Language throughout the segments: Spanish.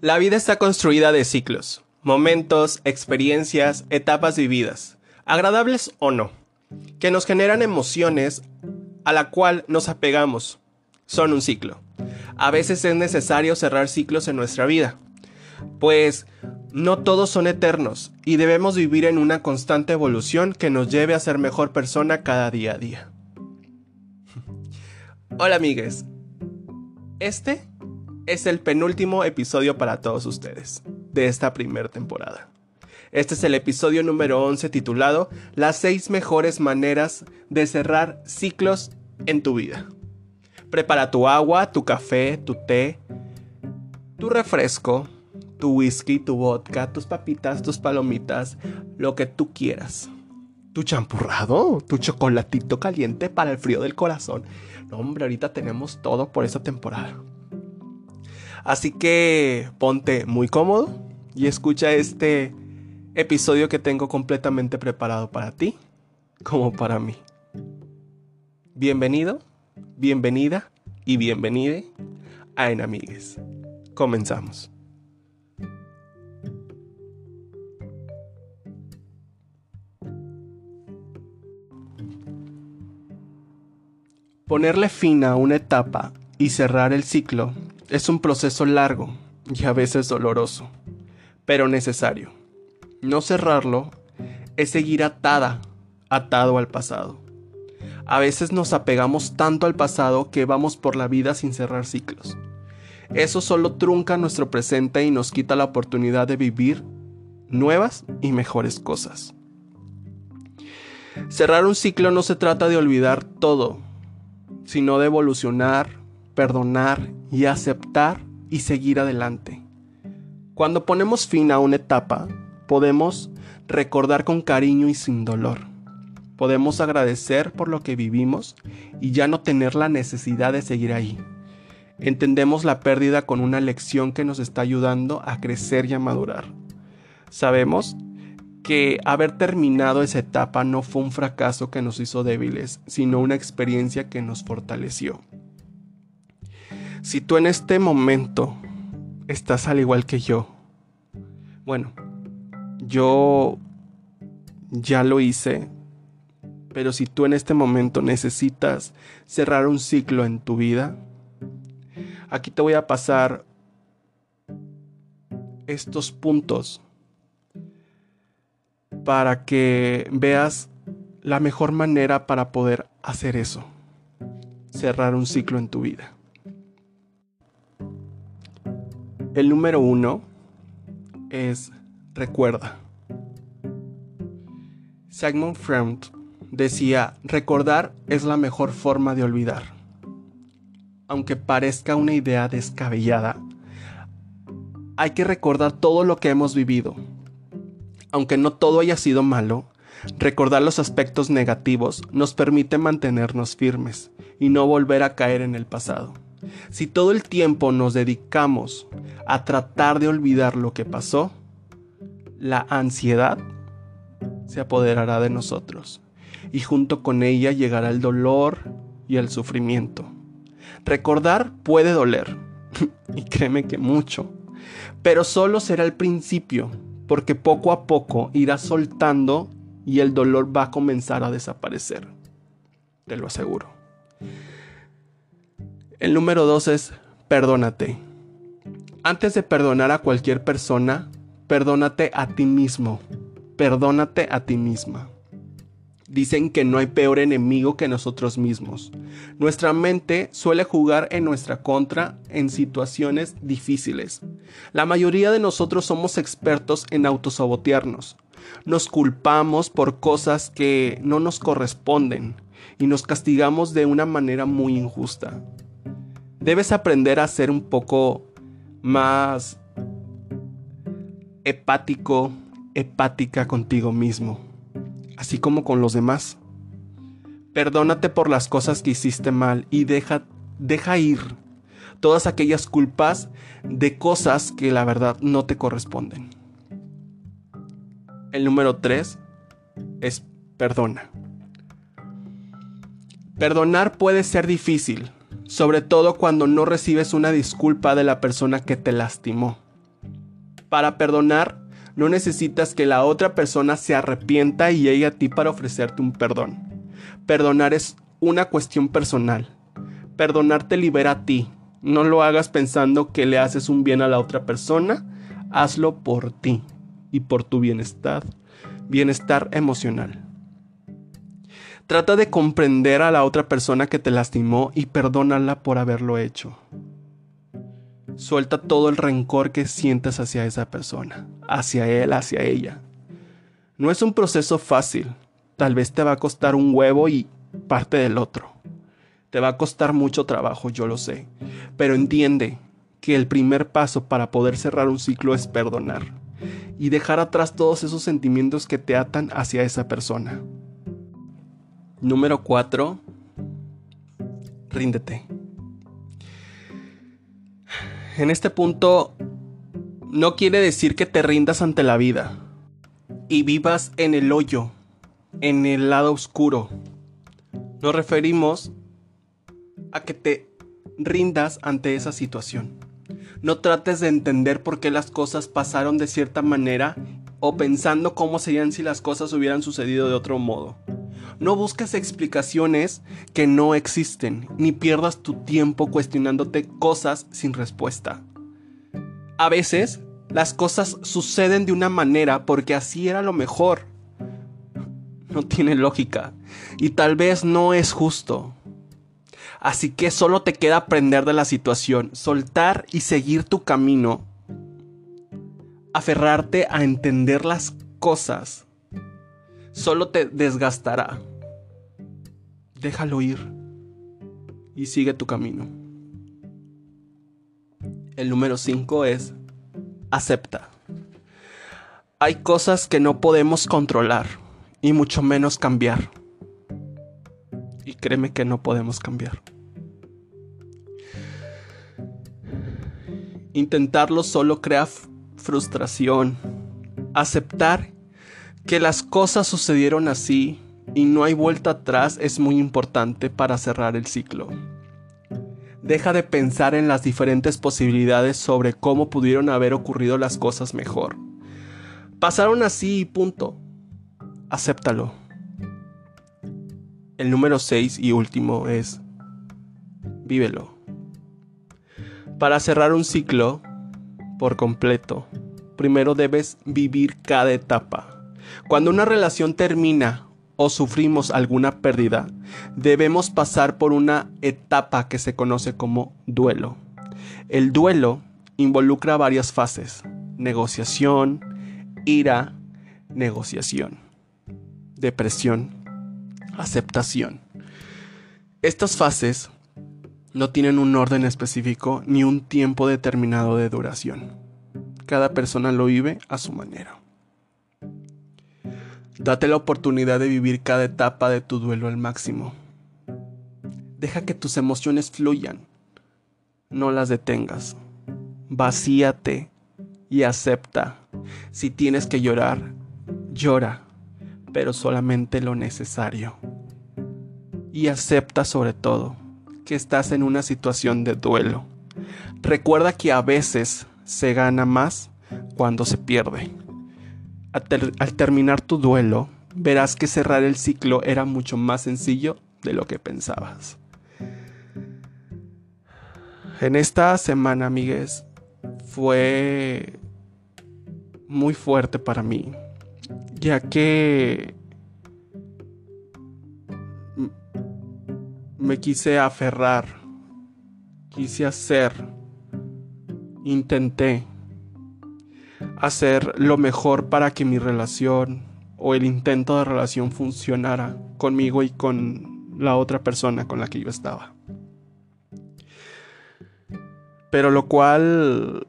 La vida está construida de ciclos, momentos, experiencias, etapas vividas, agradables o no, que nos generan emociones a la cual nos apegamos. Son un ciclo. A veces es necesario cerrar ciclos en nuestra vida, pues no todos son eternos y debemos vivir en una constante evolución que nos lleve a ser mejor persona cada día a día. Hola amigues, este es el penúltimo episodio para todos ustedes de esta primera temporada. Este es el episodio número 11 titulado Las 6 mejores maneras de cerrar ciclos en tu vida. Prepara tu agua, tu café, tu té, tu refresco, tu whisky, tu vodka, tus papitas, tus palomitas, lo que tú quieras. Tu champurrado, tu chocolatito caliente para el frío del corazón. No, hombre, ahorita tenemos todo por esta temporada. Así que ponte muy cómodo y escucha este episodio que tengo completamente preparado para ti, como para mí. Bienvenido, bienvenida y bienvenide a Enamigues. Comenzamos. Ponerle fin a una etapa y cerrar el ciclo es un proceso largo y a veces doloroso, pero necesario. No cerrarlo es seguir atada, atado al pasado. A veces nos apegamos tanto al pasado que vamos por la vida sin cerrar ciclos. Eso solo trunca nuestro presente y nos quita la oportunidad de vivir nuevas y mejores cosas. Cerrar un ciclo no se trata de olvidar todo, sino de evolucionar, perdonar y aceptar y seguir adelante. Cuando ponemos fin a una etapa, podemos recordar con cariño y sin dolor. Podemos agradecer por lo que vivimos y ya no tener la necesidad de seguir ahí. Entendemos la pérdida con una lección que nos está ayudando a crecer y a madurar. Sabemos que haber terminado esa etapa no fue un fracaso que nos hizo débiles, sino una experiencia que nos fortaleció. Si tú en este momento estás al igual que yo, bueno, yo ya lo hice, pero si tú en este momento necesitas cerrar un ciclo en tu vida, aquí te voy a pasar estos puntos para que veas la mejor manera para poder hacer eso. Cerrar un ciclo en tu vida. El número uno es recuerda. Sigmund Freud decía, recordar es la mejor forma de olvidar. Aunque parezca una idea descabellada, hay que recordar todo lo que hemos vivido, aunque no todo haya sido malo, recordar los aspectos negativos nos permite mantenernos firmes y no volver a caer en el pasado. Si todo el tiempo nos dedicamos a tratar de olvidar lo que pasó, la ansiedad se apoderará de nosotros y junto con ella llegará el dolor y el sufrimiento. Recordar puede doler, y créeme que mucho, pero solo será el principio porque poco a poco irá soltando y el dolor va a comenzar a desaparecer. Te lo aseguro. El número dos es perdónate. Antes de perdonar a cualquier persona, perdónate a ti mismo. Perdónate a ti misma. Dicen que no hay peor enemigo que nosotros mismos. Nuestra mente suele jugar en nuestra contra en situaciones difíciles. La mayoría de nosotros somos expertos en autosabotearnos. Nos culpamos por cosas que no nos corresponden y nos castigamos de una manera muy injusta. Debes aprender a ser un poco más hepático, hepática contigo mismo así como con los demás. Perdónate por las cosas que hiciste mal y deja, deja ir todas aquellas culpas de cosas que la verdad no te corresponden. El número 3 es perdona. Perdonar puede ser difícil, sobre todo cuando no recibes una disculpa de la persona que te lastimó. Para perdonar, no necesitas que la otra persona se arrepienta y llegue a ti para ofrecerte un perdón. Perdonar es una cuestión personal. Perdonar te libera a ti. No lo hagas pensando que le haces un bien a la otra persona. Hazlo por ti y por tu bienestar, bienestar emocional. Trata de comprender a la otra persona que te lastimó y perdónala por haberlo hecho. Suelta todo el rencor que sientas hacia esa persona, hacia él, hacia ella. No es un proceso fácil. Tal vez te va a costar un huevo y parte del otro. Te va a costar mucho trabajo, yo lo sé. Pero entiende que el primer paso para poder cerrar un ciclo es perdonar y dejar atrás todos esos sentimientos que te atan hacia esa persona. Número 4. Ríndete. En este punto, no quiere decir que te rindas ante la vida y vivas en el hoyo, en el lado oscuro. Nos referimos a que te rindas ante esa situación. No trates de entender por qué las cosas pasaron de cierta manera o pensando cómo serían si las cosas hubieran sucedido de otro modo. No busques explicaciones que no existen, ni pierdas tu tiempo cuestionándote cosas sin respuesta. A veces, las cosas suceden de una manera porque así era lo mejor. No tiene lógica y tal vez no es justo. Así que solo te queda aprender de la situación, soltar y seguir tu camino. Aferrarte a entender las cosas solo te desgastará. Déjalo ir y sigue tu camino. El número 5 es acepta. Hay cosas que no podemos controlar y mucho menos cambiar. Y créeme que no podemos cambiar. Intentarlo solo crea frustración. Aceptar que las cosas sucedieron así y no hay vuelta atrás es muy importante para cerrar el ciclo. Deja de pensar en las diferentes posibilidades sobre cómo pudieron haber ocurrido las cosas mejor. Pasaron así y punto. Acéptalo. El número 6 y último es vívelo. Para cerrar un ciclo por completo, primero debes vivir cada etapa. Cuando una relación termina o sufrimos alguna pérdida, debemos pasar por una etapa que se conoce como duelo. El duelo involucra varias fases, negociación, ira, negociación, depresión, aceptación. Estas fases no tienen un orden específico ni un tiempo determinado de duración. Cada persona lo vive a su manera. Date la oportunidad de vivir cada etapa de tu duelo al máximo. Deja que tus emociones fluyan. No las detengas. Vacíate y acepta. Si tienes que llorar, llora, pero solamente lo necesario. Y acepta sobre todo que estás en una situación de duelo. Recuerda que a veces se gana más cuando se pierde al terminar tu duelo, verás que cerrar el ciclo era mucho más sencillo de lo que pensabas. En esta semana, amigues, fue muy fuerte para mí, ya que me quise aferrar, quise hacer, intenté hacer lo mejor para que mi relación o el intento de relación funcionara conmigo y con la otra persona con la que yo estaba. Pero lo cual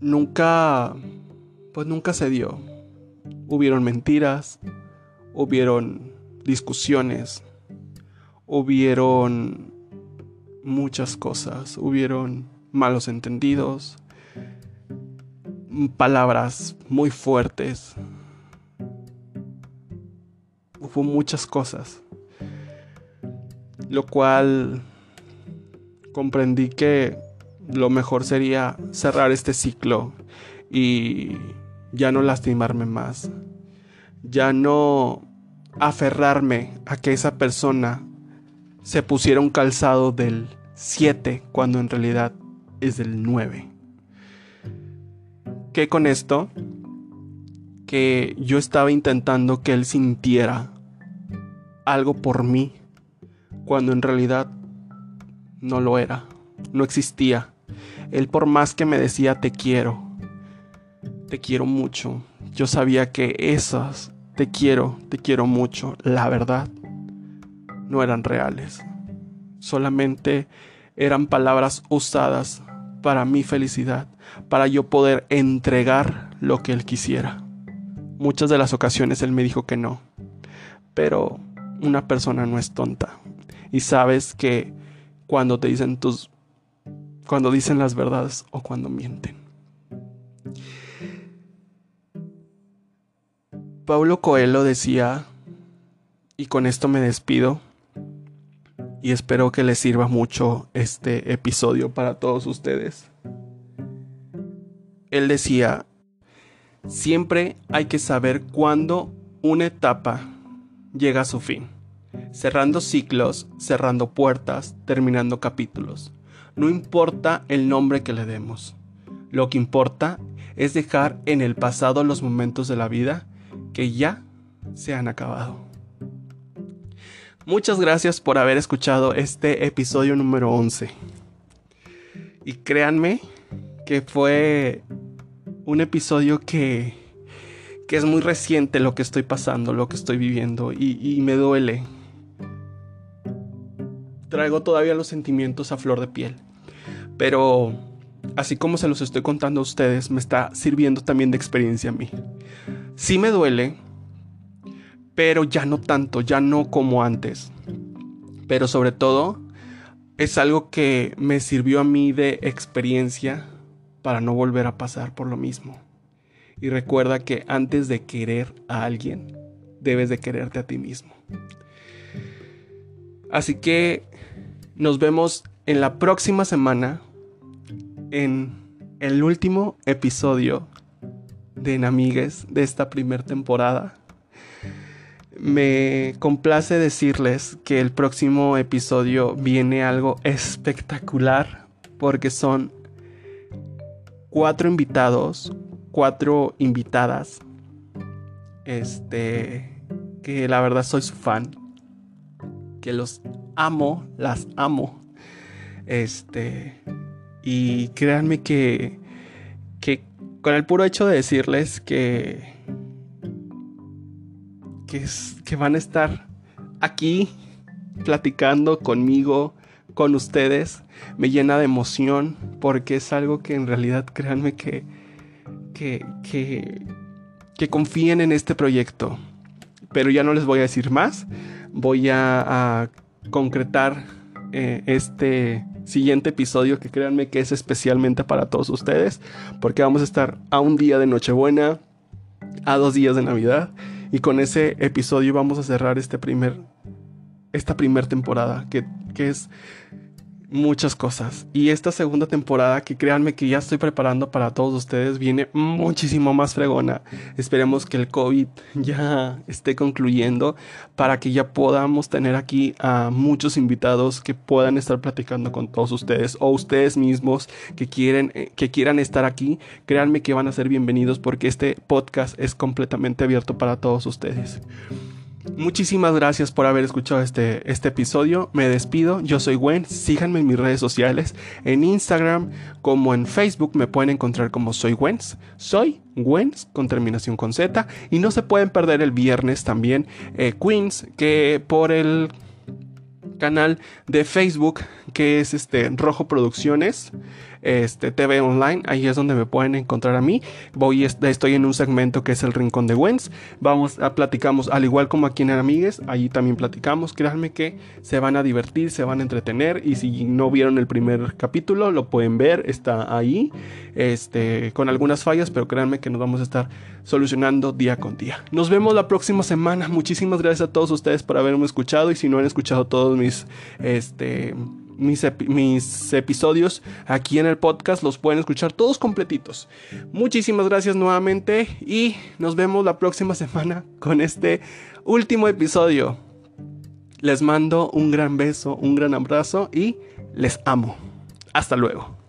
nunca, pues nunca se dio. Hubieron mentiras, hubieron discusiones, hubieron muchas cosas, hubieron malos entendidos, palabras muy fuertes. Hubo muchas cosas. Lo cual comprendí que lo mejor sería cerrar este ciclo y ya no lastimarme más. Ya no aferrarme a que esa persona se pusiera un calzado del 7 cuando en realidad es del 9. ¿Qué con esto? Que yo estaba intentando que él sintiera algo por mí cuando en realidad no lo era, no existía. Él por más que me decía te quiero, te quiero mucho, yo sabía que esas te quiero, te quiero mucho, la verdad, no eran reales. Solamente eran palabras usadas para mi felicidad, para yo poder entregar lo que él quisiera. Muchas de las ocasiones él me dijo que no, pero una persona no es tonta. Y sabes que cuando te dicen tus cuando dicen las verdades o cuando mienten. Paulo Coelho decía, y con esto me despido, y espero que les sirva mucho este episodio para todos ustedes. Él decía, siempre hay que saber cuándo una etapa llega a su fin, cerrando ciclos, cerrando puertas, terminando capítulos. No importa el nombre que le demos, lo que importa es dejar en el pasado los momentos de la vida que ya se han acabado. Muchas gracias por haber escuchado este episodio número 11. Y créanme que fue un episodio que, que es muy reciente lo que estoy pasando, lo que estoy viviendo y, me duele. Traigo todavía los sentimientos a flor de piel. Pero así como se los estoy contando a ustedes, me está sirviendo también de experiencia a mí. Sí me duele, pero ya no tanto, ya no como antes. Pero sobre todo es algo que me sirvió a mí de experiencia para no volver a pasar por lo mismo. Y recuerda que antes de querer a alguien, debes de quererte a ti mismo. Así que nos vemos en la próxima semana en el último episodio de Enamigues de esta primera temporada. Me complace decirles que el próximo episodio viene algo espectacular porque son cuatro invitados, cuatro invitadas. Este, que la verdad soy su fan. Que los amo, las amo. Este, y créanme que, que con el puro hecho de decirles que que, van a estar aquí platicando conmigo, con ustedes, me llena de emoción porque es algo que en realidad créanme que, que, que, confíen en este proyecto. Pero ya no les voy a decir más, voy a, concretar eh, este siguiente episodio que créanme que es especialmente para todos ustedes porque vamos a estar a un día de Nochebuena, a dos días de Navidad y con ese episodio vamos a cerrar este primer, esta primera temporada, que, que es muchas cosas. Y esta segunda temporada, que créanme que ya estoy preparando para todos ustedes, viene muchísimo más fregona. Esperemos que el COVID ya esté concluyendo para que ya podamos tener aquí a muchos invitados que puedan estar platicando con todos ustedes o ustedes mismos que quieren eh, que quieran estar aquí. Créanme que van a ser bienvenidos porque este podcast es completamente abierto para todos ustedes. Muchísimas gracias por haber escuchado este, este episodio. Me despido. Yo soy Gwen. Síganme en mis redes sociales. En Instagram como en Facebook me pueden encontrar como Soy Gwens. Soy Gwens con terminación con Z. Y no se pueden perder el viernes también eh, Queens que por el canal de Facebook que es este Rojo Producciones este, TV Online. Ahí es donde me pueden encontrar a mí. Voy, estoy en un segmento que es el Rincón de Wens. Vamos a platicamos, al igual como aquí en Amigues, allí también platicamos. Créanme que se van a divertir, se van a entretener. Y si no vieron el primer capítulo, lo pueden ver, está ahí. Este, con algunas fallas, pero créanme que nos vamos a estar solucionando día con día. Nos vemos la próxima semana. Muchísimas gracias a todos ustedes por haberme escuchado. Y si no han escuchado todos mis este mis, episodios aquí en el podcast. Los pueden escuchar todos completitos. Muchísimas gracias nuevamente y nos vemos la próxima semana con este último episodio. Les mando un gran beso, un gran abrazo y les amo. Hasta luego.